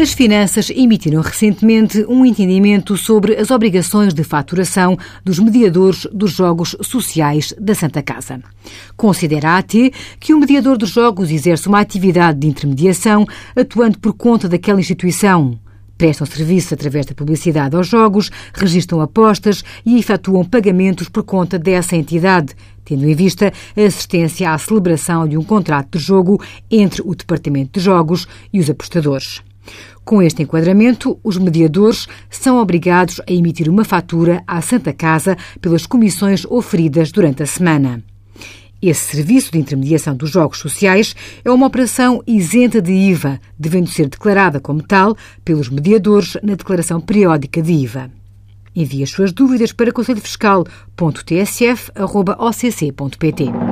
As finanças emitiram recentemente um entendimento sobre as obrigações de faturação dos mediadores dos jogos sociais da Santa Casa. Considera AT que o mediador dos jogos exerce uma atividade de intermediação atuando por conta daquela instituição. Prestam serviço através da publicidade aos jogos, registram apostas e efetuam pagamentos por conta dessa entidade, tendo em vista a assistência à celebração de um contrato de jogo entre o Departamento de Jogos e os apostadores. Com este enquadramento, os mediadores são obrigados a emitir uma fatura à Santa Casa pelas comissões oferidas durante a semana. Esse serviço de intermediação dos jogos sociais é uma operação isenta de IVA, devendo ser declarada como tal pelos mediadores na declaração periódica de IVA. Envie as suas dúvidas para conselhofiscal.tsf.occ.pt.